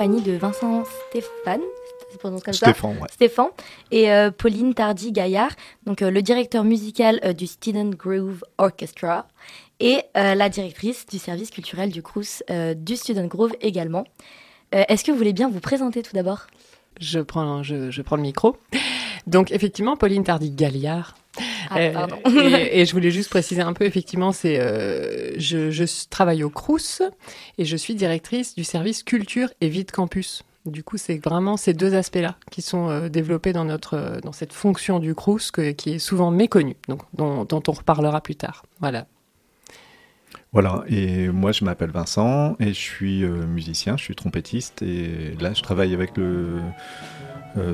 Compagnie de Vincent Stéphane, comme ça Stéphane, ouais. Stéphane et euh, Pauline Tardy-Gaillard, donc euh, le directeur musical euh, du Student Groove Orchestra et euh, la directrice du service culturel du Crous euh, du Student Groove également. Euh, Est-ce que vous voulez bien vous présenter tout d'abord? Je prends, je, je prends le micro. Donc, effectivement, Pauline Tardy-Galliard. Ah, Euh, pardon. et, et je voulais juste préciser un peu, effectivement, c'est euh, je, travaille au Crous et je suis directrice du service culture et vie de campus. Du coup, c'est vraiment ces deux aspects-là qui sont euh, développés dans, notre, dans cette fonction du Crous que- qui est souvent méconnue, donc, dont, dont on reparlera plus tard. Voilà. Voilà, et moi je m'appelle Vincent et je suis musicien, je suis trompettiste et là je travaille avec le,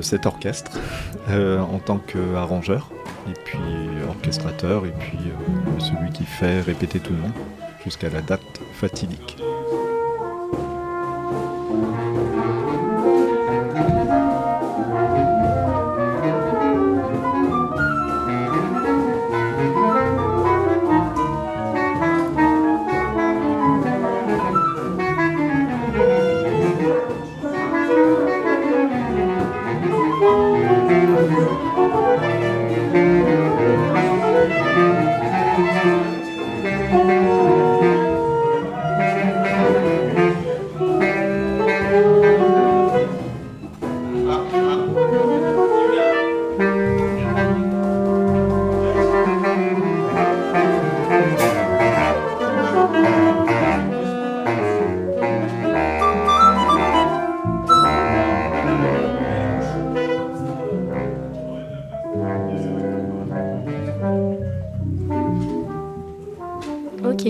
cet orchestre euh, en tant qu'arrangeur et puis orchestrateur et puis euh, celui qui fait répéter tout le monde jusqu'à la date fatidique.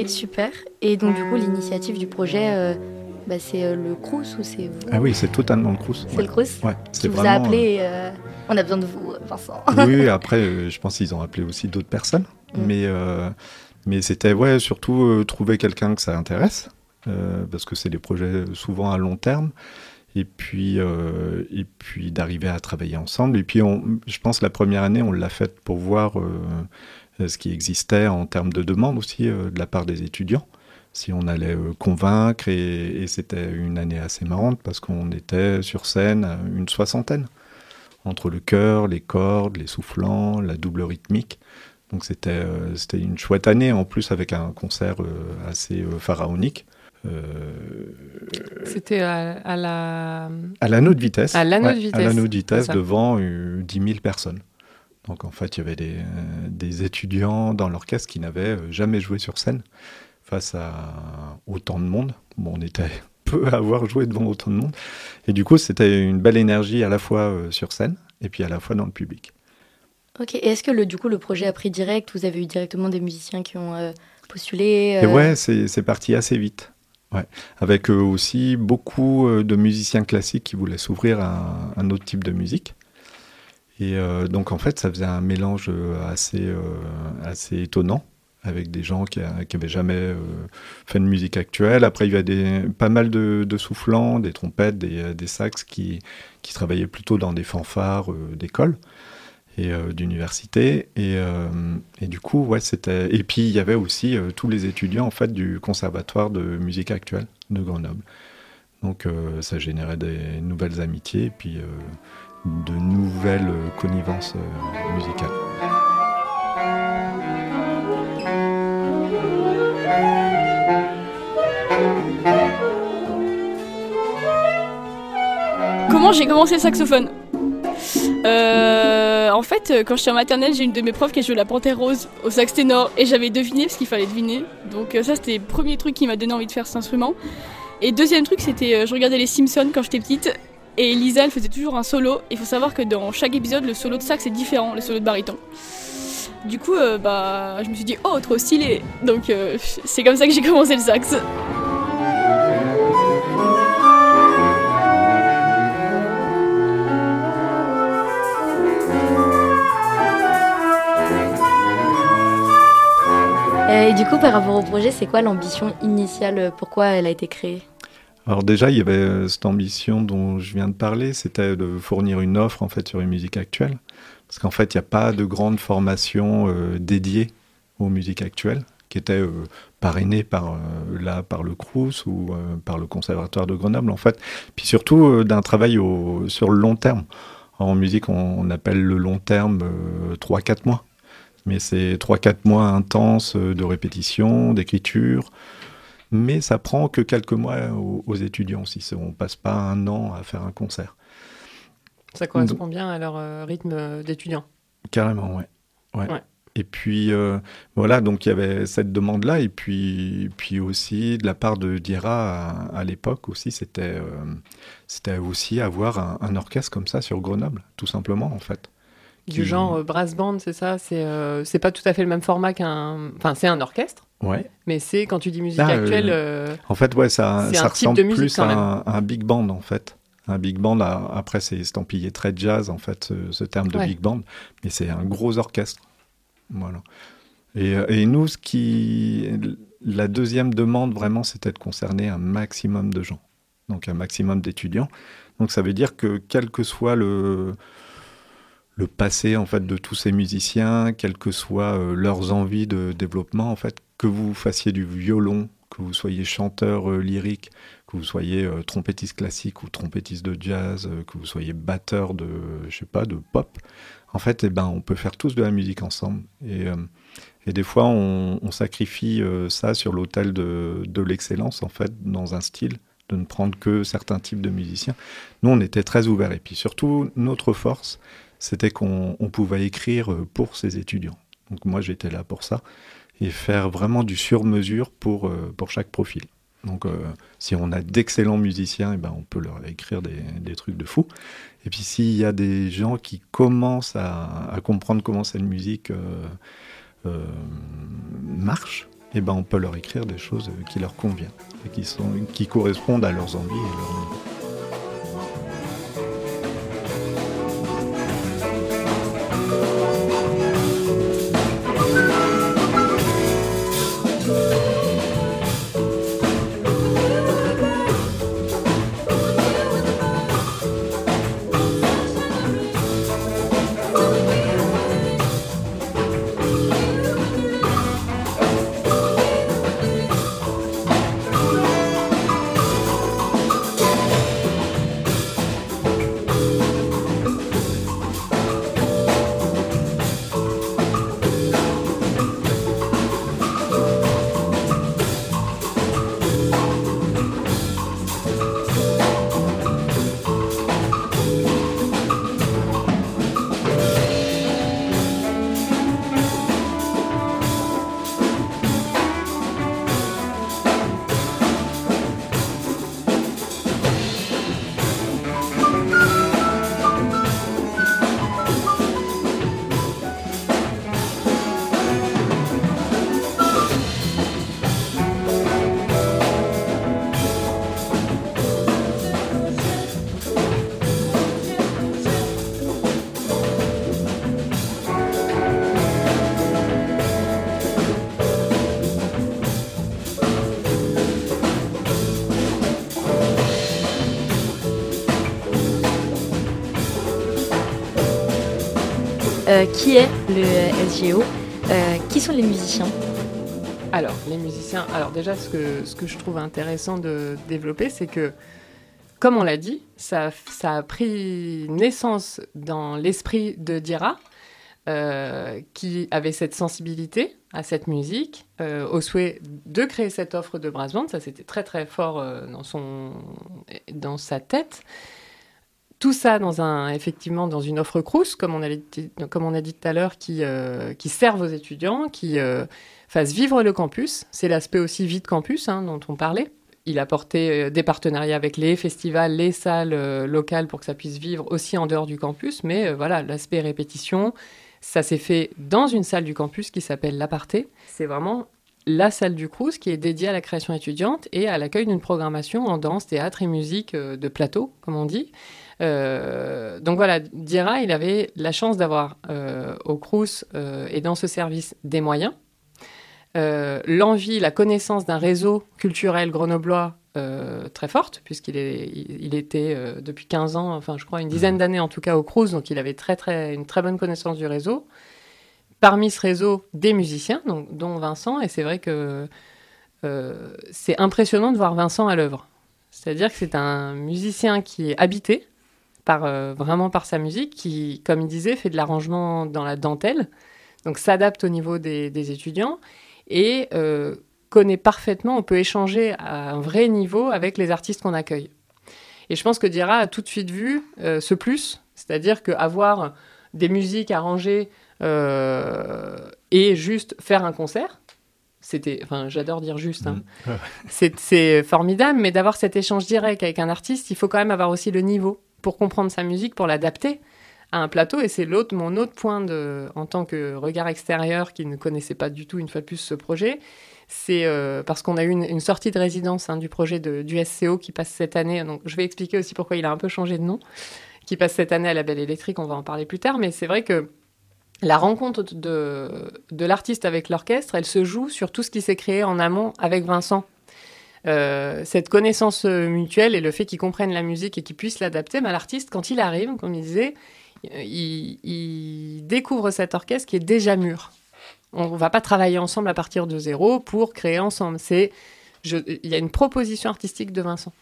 Super. Et donc, du coup, l'initiative du projet, euh, bah, c'est euh, le Crous ou c'est vous Ah oui, c'est totalement le Crous. C'est ouais. le Crous Ouais, c'est vous a appelé euh, On a besoin de vous, Vincent. Oui, après, je pense qu'ils ont appelé aussi d'autres personnes. Mm. Mais, euh, mais c'était ouais, surtout trouver quelqu'un que ça intéresse, parce que c'est des projets souvent à long terme. Et puis, euh, et puis d'arriver à travailler ensemble. Et puis, on, je pense la première année, on l'a faite pour voir euh, ce qui existait en termes de demande aussi euh, de la part des étudiants. Si on allait euh, convaincre, et, et c'était une année assez marrante parce qu'on était sur scène une soixantaine entre le chœur, les cordes, les soufflants, la double rythmique. Donc c'était euh, une chouette année, en plus avec un concert euh, assez euh, pharaonique. Euh, C'était à, à la. à l'anneau de vitesse. À l'anneau de Ouais, vitesse, À l'anneau de vitesse devant euh, 10 000 personnes. Donc en fait, il y avait des, des étudiants dans l'orchestre qui n'avaient euh, jamais joué sur scène face à autant de monde. Bon, on était peu à avoir joué devant autant de monde. Et du coup, c'était une belle énergie à la fois euh, sur scène et puis à la fois dans le public. Ok, et est-ce que le, du coup, le projet a pris direct? Vous avez eu directement des musiciens qui ont euh, postulé Et euh, ouais, c'est parti assez vite. Ouais. Avec euh, aussi beaucoup de musiciens classiques qui voulaient s'ouvrir à un autre type de musique. Et euh, donc en fait, ça faisait un mélange euh, assez, euh, assez étonnant avec des gens qui n'avaient jamais fait de musique actuelle. Après, il y avait pas mal de, soufflants, des trompettes, des, des sax qui, travaillaient plutôt dans des fanfares d'école et d'université. Et, et du coup, ouais, c'était. Et puis il y avait aussi tous les étudiants en fait du conservatoire de musique actuelle de Grenoble. Donc ça générait des nouvelles amitiés et puis de nouvelles euh, connivences euh, musicales. Comment j'ai commencé le saxophone? Euh, en fait, quand j'étais en maternelle, j'ai une de mes profs qui a joué la panthère rose au sax ténor et j'avais deviné parce qu'il fallait deviner. Donc ça c'était le premier truc qui m'a donné envie de faire cet instrument. Et deuxième truc, c'était je regardais les Simpsons quand j'étais petite et Lisa elle faisait toujours un solo. Il faut savoir que dans chaque épisode, le solo de sax est différent, le solo de baryton. Du coup, euh, bah je me suis dit oh trop stylé. Donc euh, c'est comme ça que j'ai commencé le sax. Euh, et du coup, par rapport au projet, c'est quoi l'ambition initiale? Pourquoi elle a été créée? Alors déjà, il y avait euh, cette ambition dont je viens de parler, c'était de fournir une offre en fait sur une musique actuelle, parce qu'en fait, il n'y a pas de grande formation euh, dédiée aux musiques actuelles, qui était euh, parrainée par là par le Crous ou par le Conservatoire de Grenoble en fait, puis surtout d'un travail sur le long terme. En musique, on, on appelle le long terme 3-4 mois. Mais c'est 3-4 mois intenses de répétition, d'écriture. Mais ça prend que quelques mois aux, aux étudiants si on passe pas un an à faire un concert. Ça correspond bien à leur euh, rythme euh, d'étudiant. Carrément, ouais. ouais. Ouais. Et puis euh, voilà, donc il y avait cette demande-là, et puis, puis aussi de la part de Diera à, à l'époque aussi, c'était euh, c'était aussi avoir un, un orchestre comme ça sur Grenoble, tout simplement en fait. Du genre euh, brass band, c'est ça C'est euh, c'est pas tout à fait le même format qu'un. Enfin, c'est un orchestre, Ouais. mais c'est quand tu dis musique Ah, euh, actuelle. euh, En fait, ouais, ça, ça ressemble plus à un, big band en fait. Un big band, a- après c'est estampillé très jazz en fait, ce, ce terme de Ouais. big band, mais c'est un gros orchestre. Voilà. Et, et nous, ce qui, la deuxième demande vraiment, c'était de concerner un maximum de gens, donc un maximum d'étudiants. Donc ça veut dire que quel que soit le le passé en fait de tous ces musiciens, quelles que soient euh, leurs envies de développement en fait, que vous fassiez du violon, que vous soyez chanteur euh, lyrique, que vous soyez euh, trompettiste classique ou trompettiste de jazz, que vous soyez batteur de je sais pas de pop, en fait, eh ben on peut faire tous de la musique ensemble et et des fois on, sacrifie ça sur l'autel de, de l'excellence en fait dans un style de ne prendre que certains types de musiciens. Nous, on était très ouverts. Et puis surtout, notre force, c'était qu'on on pouvait écrire pour ces étudiants. Donc moi, j'étais là pour ça. Et faire vraiment du sur-mesure pour, euh, pour chaque profil. Donc euh, si on a d'excellents musiciens, eh ben, on peut leur écrire des, des trucs de fou. Et puis s'il y a des gens qui commencent à, comprendre comment cette musique euh, marche, eh ben, on peut leur écrire des choses qui leur conviennent et qui, sont, qui correspondent à leurs envies et leurs Euh, Qui est le SGO Euh, Qui sont les musiciens? Alors, les musiciens. Alors, déjà, ce que, ce que je trouve intéressant de développer, c'est que, comme on l'a dit, ça, a pris naissance dans l'esprit de Dira, euh, qui avait cette sensibilité à cette musique, au souhait de créer cette offre de brass band. Ça, c'était très, très fort dans, son, dans sa tête. Tout ça dans un, effectivement dans une offre Crous, comme on a, dit- comme on a dit tout à l'heure, qui, euh, qui serve aux étudiants, qui euh, fasse vivre le campus. C'est l'aspect aussi vide campus hein, dont on parlait. Il a porté euh, des partenariats avec les festivals, les salles locales pour que ça puisse vivre aussi en dehors du campus. Mais voilà, l'aspect répétition, ça s'est fait dans une salle du campus qui s'appelle l'Aparté. C'est vraiment la salle du Crous qui est dédiée à la création étudiante et à l'accueil d'une programmation en danse, théâtre et musique de plateau, comme on dit. Euh, donc voilà, Dira, il avait la chance d'avoir euh, au Crous euh, et dans ce service des moyens, l'envie, la connaissance d'un réseau culturel grenoblois très forte, puisqu'il est, il, il était depuis 15 ans, enfin je crois une dizaine d'années en tout cas au Crous, donc il avait très, très, une très bonne connaissance du réseau. Parmi ce réseau, des musiciens, donc, dont Vincent, et c'est vrai que c'est impressionnant de voir Vincent à l'œuvre. C'est-à-dire que c'est un musicien qui est habité par, euh, vraiment par sa musique, qui, comme il disait, fait de l'arrangement dans la dentelle, donc s'adapte au niveau des, des étudiants et euh, connaît parfaitement, on peut échanger à un vrai niveau avec les artistes qu'on accueille. Et je pense que Dira a tout de suite vu euh, ce plus, c'est-à-dire qu'avoir des musiques arrangées et juste faire un concert, c'était, enfin, j'adore dire juste, hein. c'est c'est formidable, mais d'avoir cet échange direct avec un artiste, il faut quand même avoir aussi le niveau pour comprendre sa musique, pour l'adapter à un plateau. Et c'est l'autre, mon autre point de, en tant que regard extérieur qui ne connaissait pas du tout une fois de plus ce projet, c'est euh, parce qu'on a eu une, sortie de résidence hein, du projet de, du SCO qui passe cette année. Donc je vais expliquer aussi pourquoi il a un peu changé de nom, qui passe cette année à la Belle Électrique. On va en parler plus tard, mais c'est vrai que la rencontre de, de l'artiste avec l'orchestre, elle se joue sur tout ce qui s'est créé en amont avec Vincent. Euh, cette connaissance euh, mutuelle et le fait qu'ils comprennent la musique et qu'ils puissent l'adapter, bah, l'artiste, quand il arrive, comme il disait, euh, il, découvre cet orchestre qui est déjà mûr. On ne va pas travailler ensemble à partir de zéro pour créer ensemble. C'est, il y a une proposition artistique de Vincent.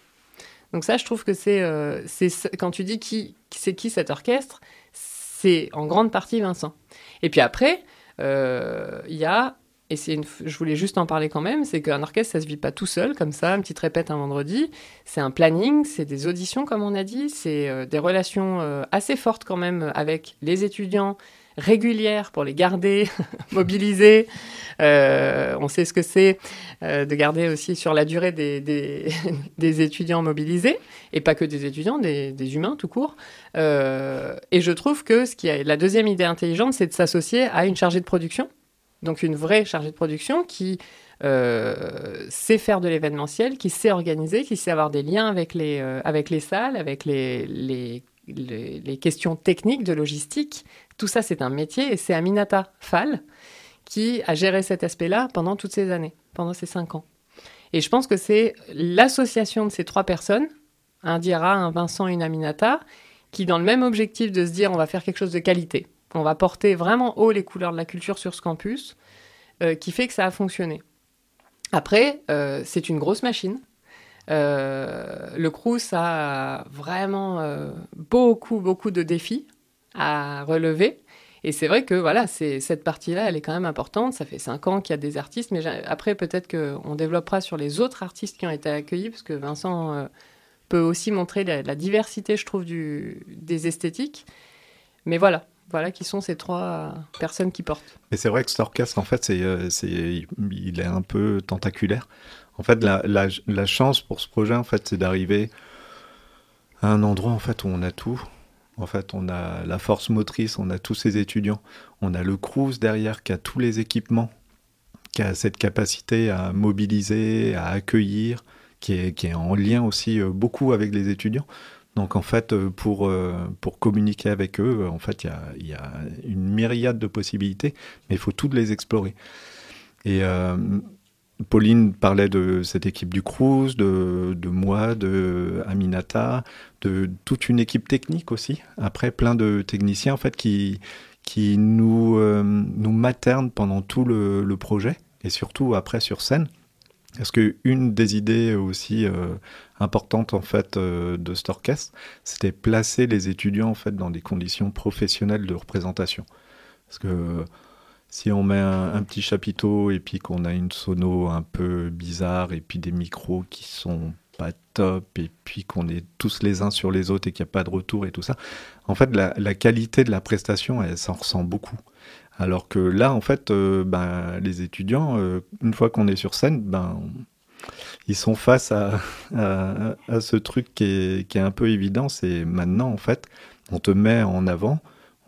Donc ça, je trouve que c'est, c'est ce- quand tu dis qui, c'est qui cet orchestre, c'est en grande partie Vincent. Et puis après, il y a, et c'est je voulais juste en parler quand même, c'est qu'un orchestre, ça se vit pas tout seul, comme ça, une petite répète un vendredi. C'est un planning, c'est des auditions, comme on a dit, c'est euh, des relations euh, assez fortes quand même avec les étudiants, régulières pour les garder mobilisés. Euh, on sait ce que c'est euh, de garder aussi sur la durée des, des, étudiants mobilisés, et pas que des étudiants, des, humains tout court. Euh, et je trouve que ce qui est la deuxième idée intelligente, c'est de s'associer à une chargée de production, donc une vraie chargée de production qui euh, sait faire de l'événementiel, qui sait organiser, qui sait avoir des liens avec les, euh, salles, avec les questions techniques de logistique. Tout ça, c'est un métier et c'est Aminata Fall qui a géré cet aspect-là pendant toutes ces années, pendant ces cinq ans. Et je pense que c'est l'association de ces trois personnes, un Dira, un Vincent et une Aminata, qui, dans le même objectif de se dire on va faire quelque chose de qualité, on va porter vraiment haut les couleurs de la culture sur ce campus, euh, qui fait que ça a fonctionné. Après, euh, c'est une grosse machine. Euh, le Crous a vraiment beaucoup, beaucoup de défis à relever. Et c'est vrai que voilà, cette partie-là, elle est quand même importante. Ça fait cinq ans qu'il y a des artistes, mais après peut-être qu'on développera sur les autres artistes qui ont été accueillis, parce que Vincent peut aussi montrer la, diversité, je trouve, des esthétiques. Mais voilà, voilà qui sont ces trois personnes qui portent. Mais c'est vrai que cet orchestre, en fait, c'est, euh, c'est, il est un peu tentaculaire. En fait, la, la, la chance pour ce projet, en fait, c'est d'arriver à un endroit, en fait, où on a tout. En fait, on a la force motrice, on a tous ces étudiants, on a le Crous derrière qui a tous les équipements, qui a cette capacité à mobiliser, à accueillir, qui est, qui est en lien aussi euh, beaucoup avec les étudiants. Donc en fait, euh, pour, euh, pour communiquer avec eux, euh, en fait, il y a, y a une myriade de possibilités, mais il faut toutes les explorer. Et Pauline parlait de cette équipe du Cruz, de, de moi, de Aminata, de toute une équipe technique aussi. Après, plein de techniciens en fait qui, qui nous, nous maternent pendant tout le, projet et surtout après sur scène. Parce que une des idées aussi importantes en fait euh, de cet orchestre, c'était placer les étudiants en fait dans des conditions professionnelles de représentation. Parce que si on met un, petit chapiteau et puis qu'on a une sono un peu bizarre et puis des micros qui sont pas top et puis qu'on est tous les uns sur les autres et qu'il n'y a pas de retour et tout ça. En fait, la, la qualité de la prestation, elle s'en ressent beaucoup. Alors que là, en fait, euh, ben, les étudiants, euh, une fois qu'on est sur scène, ben, ils sont face à, ce truc qui est, un peu évident. C'est maintenant, en fait, on te met en avant.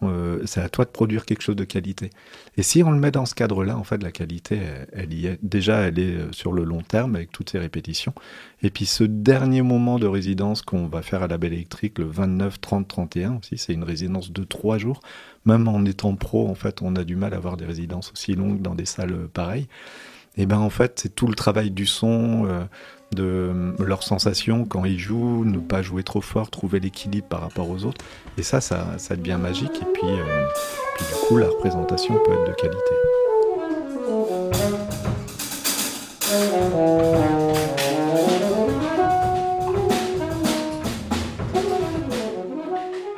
Euh, c'est à toi de produire quelque chose de qualité. Et si on le met dans ce cadre-là, en fait, la qualité, elle, y est. Déjà, elle est sur le long terme avec toutes ces répétitions. Et puis, ce dernier moment de résidence qu'on va faire à la Belle Électrique, le 29, 30, 31 aussi, c'est une résidence de trois jours. Même en étant pro, en fait, on a du mal à avoir des résidences aussi longues dans des salles pareilles. Et ben en fait, c'est tout le travail du son, euh, de leurs sensations quand ils jouent, ne pas jouer trop fort, trouver l'équilibre par rapport aux autres. Et ça, ça, ça devient magique. Et puis, euh, puis, du coup, la représentation peut être de qualité.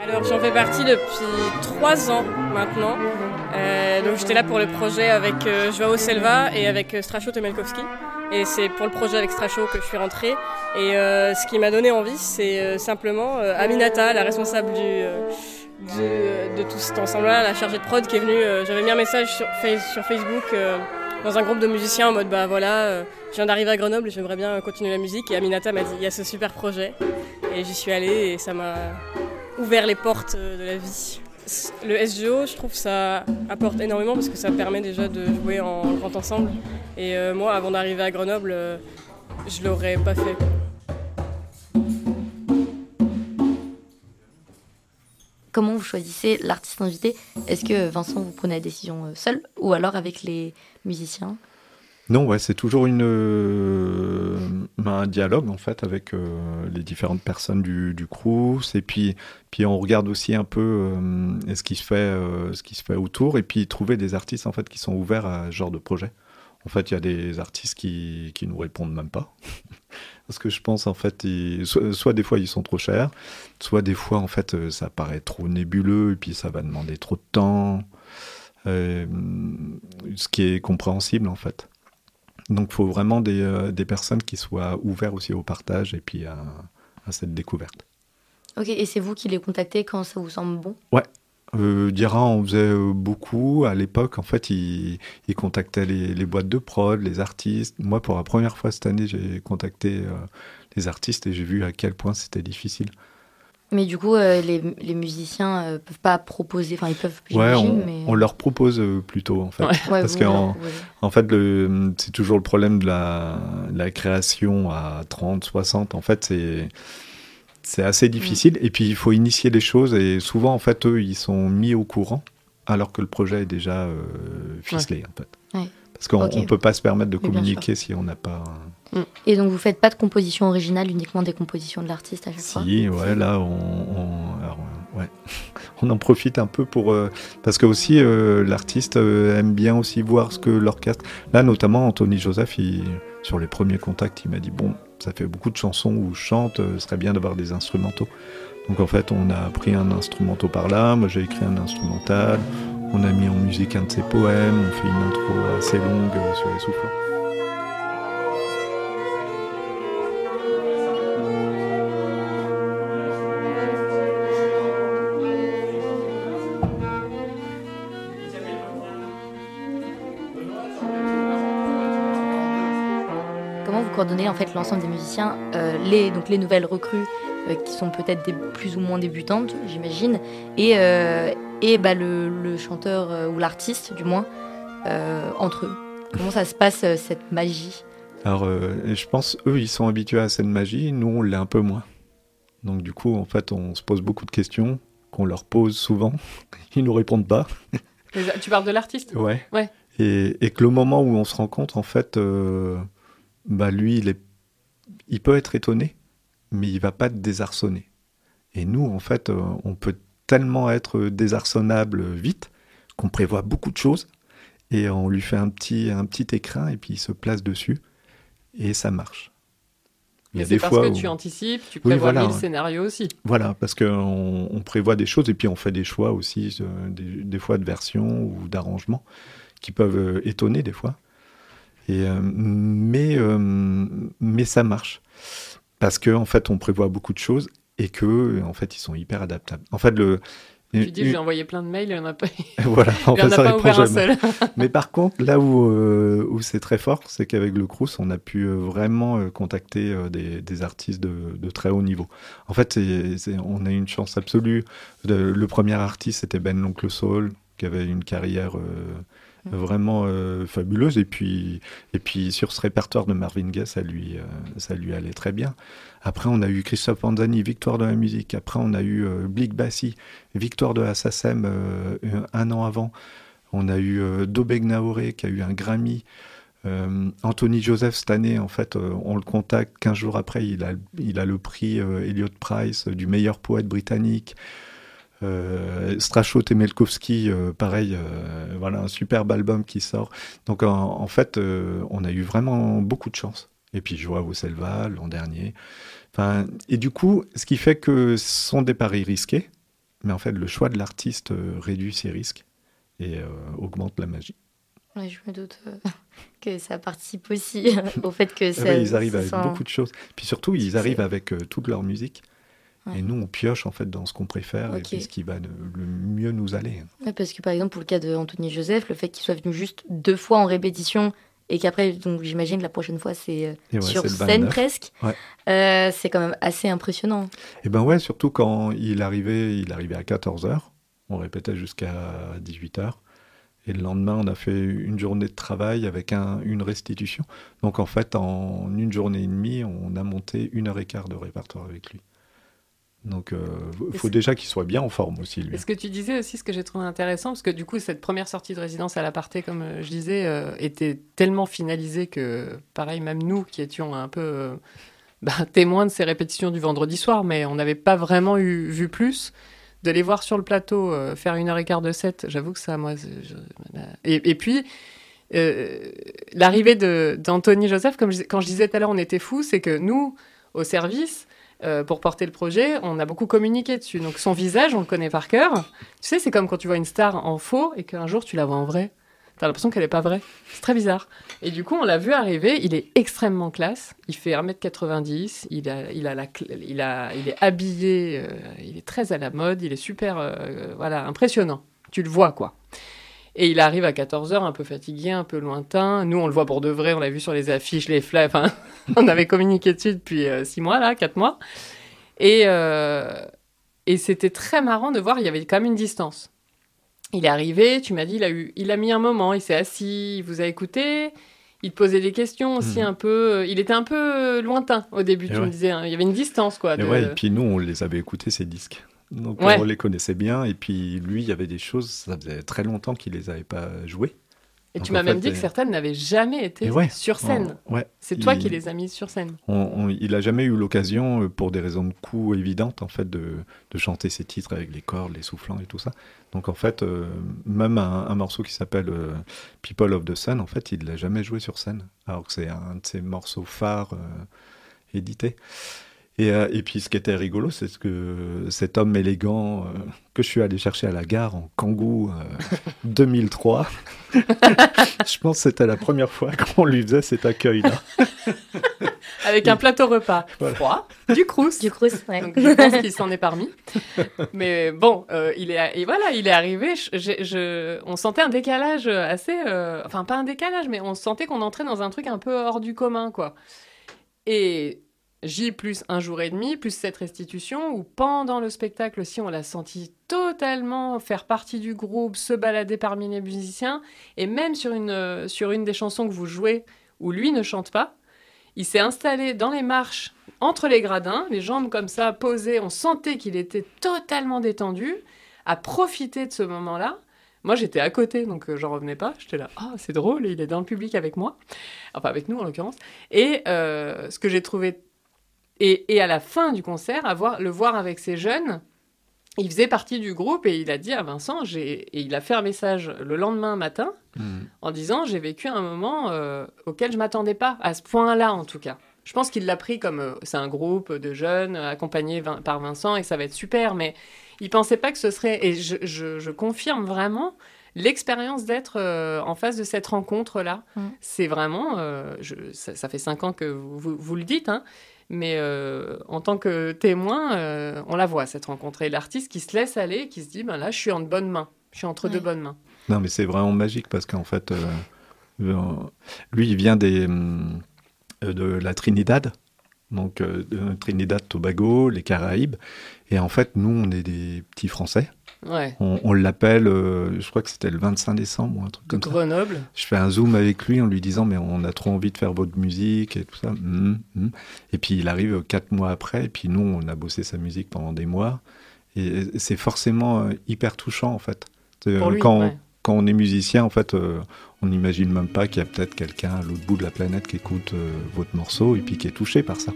Alors, j'en fais partie depuis trois ans maintenant. Euh, donc j'étais là pour le projet avec euh, Joao Selva et avec euh, Stracho Temelkowski. Et c'est pour le projet avec Stracho que je suis rentrée. Et euh, ce qui m'a donné envie, c'est euh, simplement euh, Aminata, la responsable du, de tout cet ensemble-là, la chargée de prod qui est venue. J'avais mis un message sur, Facebook dans un groupe de musiciens en mode bah voilà, je viens d'arriver à Grenoble et j'aimerais bien continuer la musique. Et Aminata m'a dit il y a ce super projet. Et j'y suis allée et ça m'a ouvert les portes de la vie le SGO, je trouve ça apporte énormément parce que ça permet déjà de jouer en grand ensemble. Et euh, moi, avant d'arriver à Grenoble, euh, je l'aurais pas fait. Comment vous choisissez l'artiste invité? Est-ce que Vincent, vous prenez la décision euh, seul ou alors avec les musiciens? Non, ouais, c'est toujours une, euh, un dialogue en fait avec euh, les différentes personnes du, du Crous et puis, puis on regarde aussi un peu euh, ce qui se fait, ce qui se fait autour et puis trouver des artistes en fait qui sont ouverts à ce genre de projet. En fait, il y a des artistes qui, qui nous répondent même pas. Parce que je pense, en fait, soit, des fois ils sont trop chers, soit des fois, en fait, ça paraît trop nébuleux et puis ça va demander trop de temps. Euh, ce qui est compréhensible, en fait. Donc il faut vraiment des, euh, des, personnes qui soient ouvertes aussi au partage et puis à, à cette découverte. Ok, et c'est vous qui les contactez quand ça vous semble bon? Ouais. Euh, Dira en faisait euh, beaucoup. À l'époque, en fait, il, il contactait les, les, boîtes de prod, les artistes. Moi, pour la première fois cette année, j'ai contacté euh, les artistes et j'ai vu à quel point c'était difficile. Mais du coup, euh, les, les, musiciens euh, peuvent pas proposer, enfin ils peuvent. Ouais, on, mais... on, leur propose euh, plutôt en fait, ouais. parce ouais, qu'en en fait, c'est toujours le problème de la, la, création à 30, 60. En fait, c'est c'est assez difficile. Mm. Et puis il faut initier les choses et souvent en fait eux ils sont mis au courant alors que le projet est déjà euh, ficelé en fait. Parce qu'on okay. ne peut pas se permettre de communiquer si on n'a pas. Un... Et donc vous faites pas de composition originale, uniquement des compositions de l'artiste à chaque si, fois? Si, ouais, là on, on, alors, ouais. on en profite un peu pour. Euh, parce que aussi euh, l'artiste euh, aime bien aussi voir ce que l'orchestre. Là notamment Anthony Joseph, il, sur les premiers contacts, il m'a dit bon, ça fait beaucoup de chansons où je chante, ce serait bien d'avoir des instrumentaux. Donc en fait, on a pris un instrumental par là, moi j'ai écrit un instrumental, on a mis en musique un de ses poèmes, on fait une intro assez longue sur les soufflants. Comment vous coordonnez en fait l'ensemble des musiciens, euh, les, nouvelles recrues euh, qui sont peut-être plus ou moins débutantes, j'imagine, et, euh, et bah, le, le, chanteur euh, ou l'artiste, du moins, euh, entre eux. Comment ça se passe, euh, cette magie? Alors, je pense, eux, ils sont habitués à cette magie, nous, on l'est un peu moins. Donc, du coup, en fait, on se pose beaucoup de questions qu'on leur pose souvent. Ils nous répondent pas. Tu parles de l'artiste? Ouais. ouais. Et, et, que le moment où on se rencontre, en fait, bah, lui, il, est, il peut être étonné, mais il va pas être désarçonné. Et nous, en fait, on peut tellement être désarçonnable vite qu'on prévoit beaucoup de choses et on lui fait un petit, un petit écrin et puis il se place dessus et ça marche. Il y a des parce fois que où... tu anticipes, tu prévois oui, voilà, mille scénarios aussi. Voilà, parce qu'on on prévoit des choses et puis on fait des choix aussi, euh, des, des, fois de version ou d'arrangement qui peuvent euh, étonner des fois. Et, euh, mais, mais ça marche. parce que en fait, on prévoit beaucoup de choses et que en fait, ils sont hyper adaptables. En fait, le tu dis, j'ai envoyé plein de mails, il n'y en a pas. voilà, en fait, ça répond jamais. Seul. Mais par contre, là où, euh, où c'est très fort, c'est qu'avec le Crous, on a pu euh, vraiment euh, contacter des, des, artistes de, de, très haut niveau. En fait, c'est on a une chance absolue. De, le premier artiste, c'était Ben L'Oncle Soul, qui avait une carrière vraiment fabuleuse. Et puis, et puis, sur ce répertoire de Marvin Gaye, ça lui, ça lui allait très bien. Après, on a eu Christophe Panzani, victoire de la musique. Après, on a eu euh, Blick Bassi, victoire de la SACEM euh, un an avant. On a eu euh, Dobeg Naoré qui a eu un Grammy. Anthony Joseph cette année, en fait, on le contacte 15 jours après, il a, il a le prix Elliot Price du meilleur poète britannique. Strachot Temelkowski, pareil, voilà un superbe album qui sort. Donc en, fait, on a eu vraiment beaucoup de chance. Et puis Joao Selva l'an dernier. Enfin, et du coup, ce qui fait que ce sont des paris risqués, mais en fait, le choix de l'artiste euh, réduit ses risques et euh, augmente la magie. Je me doute euh, que ça participe aussi au fait que ça. ils arrivent avec beaucoup de choses. Puis surtout, ils arrivent avec toute leur musique. Et nous, on pioche en fait dans ce qu'on préfère et ce qui va le mieux nous aller. Ouais, parce que par exemple, pour le cas d'Anthony Joseph, le fait qu'il soit venu juste deux fois en répétition et qu'après, donc j'imagine la prochaine fois c'est euh, sur scène presque. Euh, c'est quand même assez impressionnant. Et ben ouais, surtout quand il arrivait, il arrivait à 14h, on répétait jusqu'à 18h. Et le lendemain, on a fait une journée de travail avec un, une restitution. Donc en fait, en une journée et demie, on a monté une heure et quart de répertoire avec lui. Donc, il euh, faut déjà qu'il soit bien en forme aussi, lui. est ce que tu disais aussi, ce que j'ai trouvé intéressant, parce que du coup, cette première sortie de résidence à l'aparté, comme euh, je disais, euh, était tellement finalisée que, pareil, même nous qui étions un peu bah, témoins de ces répétitions du vendredi soir, mais on n'avait pas vraiment eu, vu plus, de les voir sur le plateau faire une heure et quart de set, j'avoue que ça, moi. Et, et, puis. L'arrivée d'Anthony Joseph, comme quand je disais tout à l'heure, on était fous, c'est que nous, au service, euh, pour porter le projet, on a beaucoup communiqué dessus. Donc son visage, on le connaît par cœur. Tu sais, c'est comme quand tu vois une star en faux et qu'un jour tu la vois en vrai. T'as l'impression qu'elle n'est pas vraie. C'est très bizarre. Et du coup, on l'a vu arriver. Il est extrêmement classe. Il fait 1m90. Il, a, il, a la, il, a, il est habillé. Euh, il est très à la mode. Il est super euh, voilà, impressionnant. Tu le vois, quoi. Et il arrive à 14h, un peu fatigué, un peu lointain. Nous, on le voit pour de vrai, on l'a vu sur les affiches, les. Enfin, on avait communiqué dessus depuis 6 euh, mois, là, 4 mois. Et, euh, et c'était très marrant de voir, il y avait quand même une distance. Il est arrivé, tu m'as dit, il a, eu, il a mis un moment, il s'est assis, il vous a écouté. Il te posait des questions aussi mhm. un peu. Euh, il était un peu lointain au début, tu me disais. Hein. Il y avait une distance, quoi. Et, ouais, et puis nous, on les avait écoutés, ces disques. Donc on les connaissait bien. Et puis lui, il y avait des choses, ça faisait très longtemps qu'il les avait pas jouées. Et tu m'as même dit que certaines n'avaient jamais été sur scène. ouais, c'est toi qui les as mises sur scène. il a jamais eu l'occasion, euh, pour des raisons de coût évidentes, en fait, de, de, chanter ses titres avec les cordes, les soufflants et tout ça. Donc en fait, euh, même un, morceau qui s'appelle euh, People of the Sun, en fait, il l'a jamais joué sur scène, alors que c'est un de ses morceaux phares édités. Euh, et, puis ce qui était rigolo, c'est que cet homme élégant euh, que je suis allé chercher à la gare en Kangoo 2003, euh, je pense que c'était la première fois qu'on lui faisait cet accueil-là. Avec un plateau repas froid, du crous. Du crous, ouais. je pense qu'il s'en est parmi. Mais bon, il est et voilà, il est arrivé. Je, on sentait un décalage assez, enfin pas un décalage, mais on sentait qu'on entrait dans un truc un peu hors du commun, quoi. Et J plus un jour et demi, plus cette restitution, où pendant le spectacle aussi, on l'a senti totalement faire partie du groupe, se balader parmi les musiciens, et même sur une, euh, sur une des chansons que vous jouez, où lui ne chante pas, il s'est installé dans les marches, entre les gradins, les jambes comme ça, posées, on sentait qu'il était totalement détendu, à profiter de ce moment-là. Moi, j'étais à côté, donc euh, j'en revenais pas. J'étais là, ah, c'est drôle, il est dans le public avec moi. Enfin, avec nous, en l'occurrence. Et euh, ce que j'ai trouvé et, à la fin du concert, le voir avec ses jeunes, il faisait partie du groupe et il a dit à Vincent, et il a fait un message le lendemain matin hmm. en disant j'ai vécu un moment euh, auquel je m'attendais pas, à ce point-là en tout cas. Je pense qu'il l'a pris comme euh, c'est un groupe de jeunes accompagnés par Vincent et ça va être super, mais il pensait pas que ce serait. Et je, confirme vraiment l'expérience d'être euh, en face de cette rencontre-là. Hmm. C'est vraiment. ça, fait cinq ans que vous, vous le dites, hein, Mais euh, en tant que témoin, euh, on la voit, cette rencontre. Et l'artiste qui se laisse aller, qui se dit, ben là, je suis en bonne main. Je suis entre Ouais. deux bonnes mains. Non, mais c'est vraiment magique parce qu'en fait, euh, lui, il vient des, hum, euh, de la Trinidad, donc euh, de Trinidad, Tobago, les Caraïbes. Et en fait, nous, on est des petits Français. Ouais. On, on l'appelle, euh, je crois que c'était le 25 décembre ou un truc De comme ça. Grenoble. Je fais un zoom avec lui en lui disant mais on a trop envie de faire votre musique et tout ça. Hum, hum. Et puis il arrive quatre mois après et puis nous on a bossé sa musique pendant des mois et c'est forcément euh, hyper touchant en fait. Pour euh, lui, quand, ouais. quand on est musicien en fait euh, on n'imagine même pas qu'il y a peut-être quelqu'un à l'autre bout de la planète qui écoute euh, votre morceau et puis qui est touché par ça.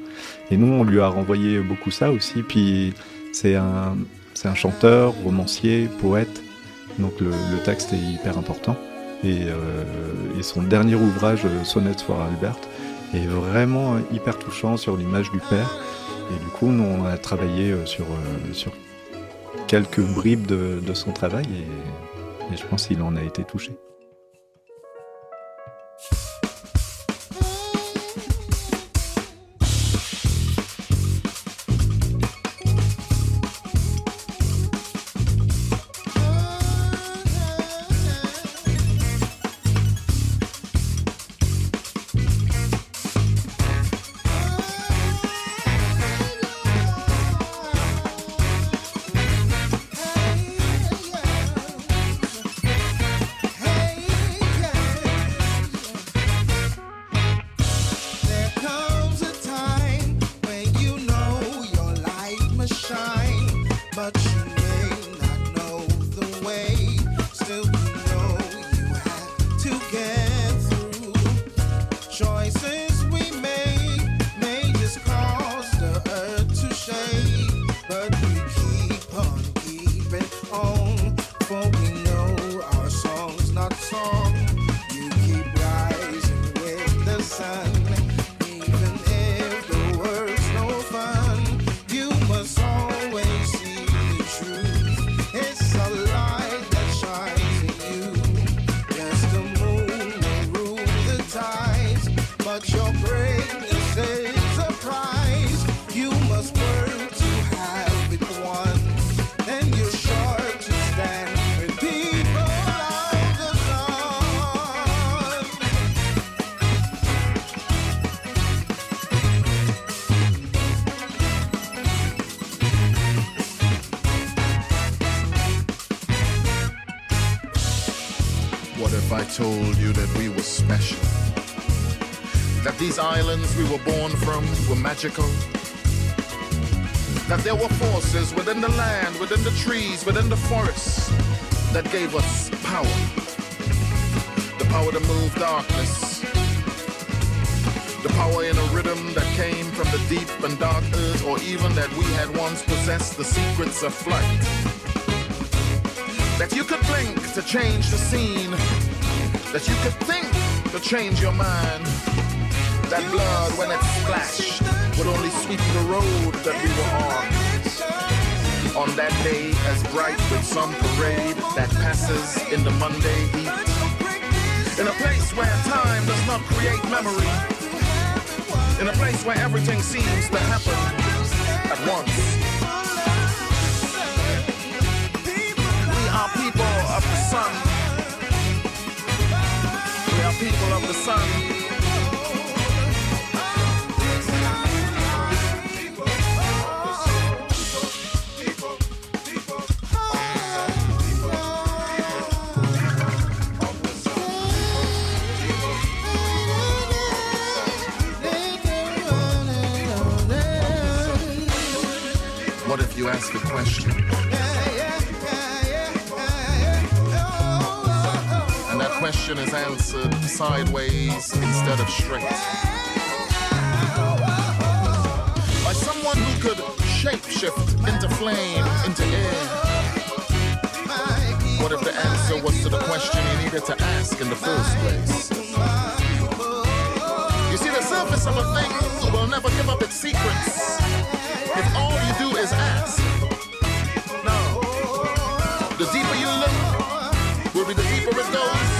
Et nous on lui a renvoyé beaucoup ça aussi. Puis c'est un c'est un chanteur, romancier, poète. Donc le, texte est hyper important. Et, euh, son dernier ouvrage, euh, Sonnets for Albert, est vraiment hyper touchant sur l'image du père. Et du coup, nous, on a travaillé euh, sur, sur quelques bribes de, de son travail et, et je pense qu'il en a été touché. Told you that we were special? That these islands we were born from were magical? That there were forces within the land, within the trees, within the forests that gave us power. The power to move darkness. The power in a rhythm that came from the deep and dark earth, or even that we had once possessed the secrets of flight that you could blink to change the scene, that you could think to change your mind. That blood, when it splashed, would only sweep the road that we were on. On that day, as bright with some parade that passes in the Monday heat. In a place where time does not create memory. In a place where everything seems to happen at once. We are people of the sun. People of the sun. What if you ask a question? Question is answered sideways instead of straight. By someone who could shapeshift into flame, into air. What if the answer was to the question you needed to ask in the first place? You see, the surface of a thing will never give up its secrets if all you do is ask. No. The deeper you look, will be the deeper it goes.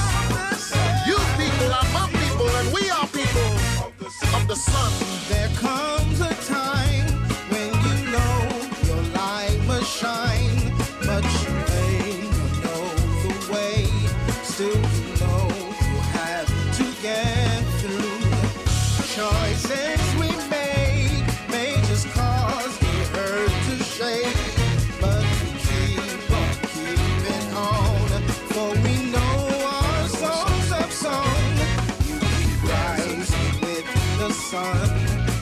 Sun.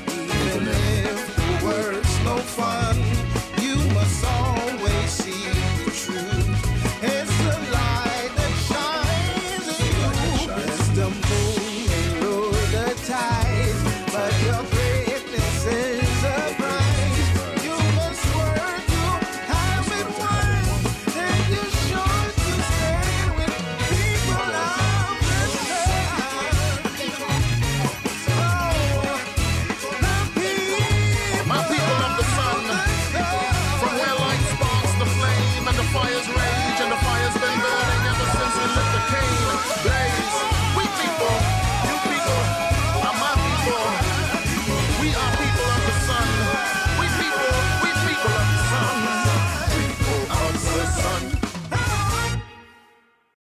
Even if the world's no fun.